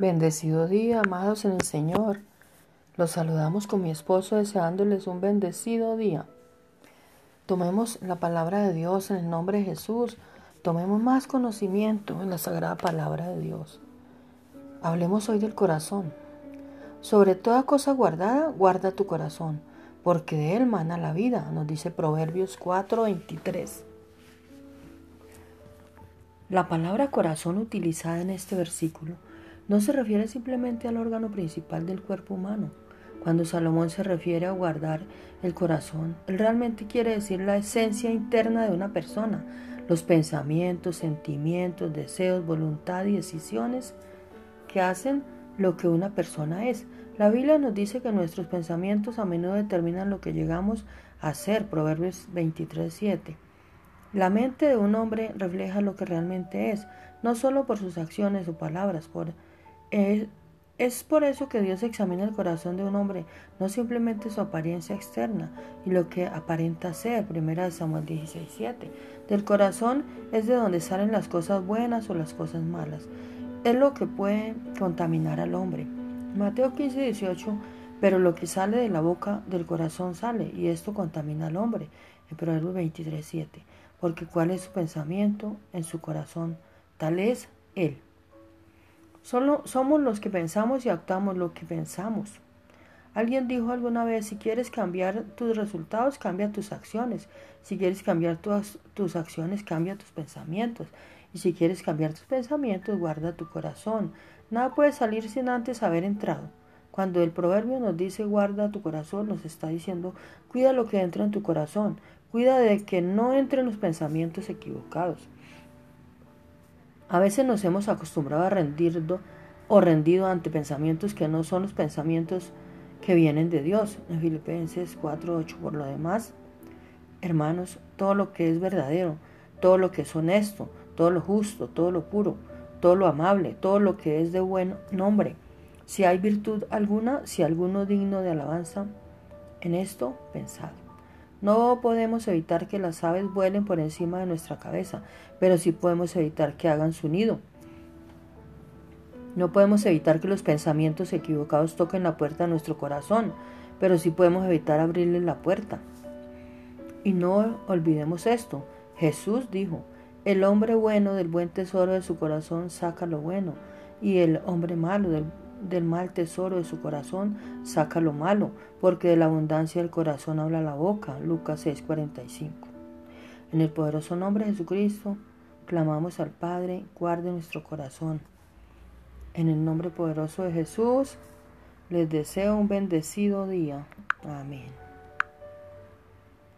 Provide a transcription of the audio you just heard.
Bendecido día, amados en el Señor. Los saludamos con mi esposo deseándoles un bendecido día. Tomemos la palabra de Dios en el nombre de Jesús. Tomemos más conocimiento en la sagrada palabra de Dios. Hablemos hoy del corazón. Sobre toda cosa guardada, guarda tu corazón, porque de él mana la vida, nos dice Proverbios 4:23. La palabra corazón utilizada en este versículo no se refiere simplemente al órgano principal del cuerpo humano. Cuando Salomón se refiere a guardar el corazón, él realmente quiere decir la esencia interna de una persona, los pensamientos, sentimientos, deseos, voluntad y decisiones que hacen lo que una persona es. La Biblia nos dice que nuestros pensamientos a menudo determinan lo que llegamos a ser, Proverbios 23.7. La mente de un hombre refleja lo que realmente es, no solo por sus acciones o palabras. Por, es por eso que Dios examina el corazón de un hombre, no simplemente su apariencia externa y lo que aparenta ser. Primera de Samuel 16:7. Del corazón es de donde salen las cosas buenas o las cosas malas. Es lo que puede contaminar al hombre. Mateo 15:18. Pero lo que sale de la boca del corazón sale, y esto contamina al hombre. En Proverbios 23:7 porque cuál es su pensamiento en su corazón, tal es Él. Solo somos los que pensamos y actuamos lo que pensamos. Alguien dijo alguna vez, si quieres cambiar tus resultados, cambia tus acciones. Si quieres cambiar tus, tus acciones, cambia tus pensamientos. Y si quieres cambiar tus pensamientos, guarda tu corazón. Nada puede salir sin antes haber entrado. Cuando el proverbio nos dice guarda tu corazón, nos está diciendo cuida lo que entra en tu corazón, cuida de que no entren los pensamientos equivocados. A veces nos hemos acostumbrado a rendir o rendido ante pensamientos que no son los pensamientos que vienen de Dios. En Filipenses 4:8 por lo demás, hermanos, todo lo que es verdadero, todo lo que es honesto, todo lo justo, todo lo puro, todo lo amable, todo lo que es de buen nombre si hay virtud alguna, si alguno digno de alabanza, en esto pensad. No podemos evitar que las aves vuelen por encima de nuestra cabeza, pero sí podemos evitar que hagan su nido. No podemos evitar que los pensamientos equivocados toquen la puerta de nuestro corazón, pero sí podemos evitar abrirle la puerta. Y no olvidemos esto. Jesús dijo, el hombre bueno del buen tesoro de su corazón saca lo bueno, y el hombre malo del del mal tesoro de su corazón saca lo malo, porque de la abundancia del corazón habla la boca. Lucas 6:45. En el poderoso nombre de Jesucristo, clamamos al Padre, guarde nuestro corazón. En el nombre poderoso de Jesús, les deseo un bendecido día. Amén.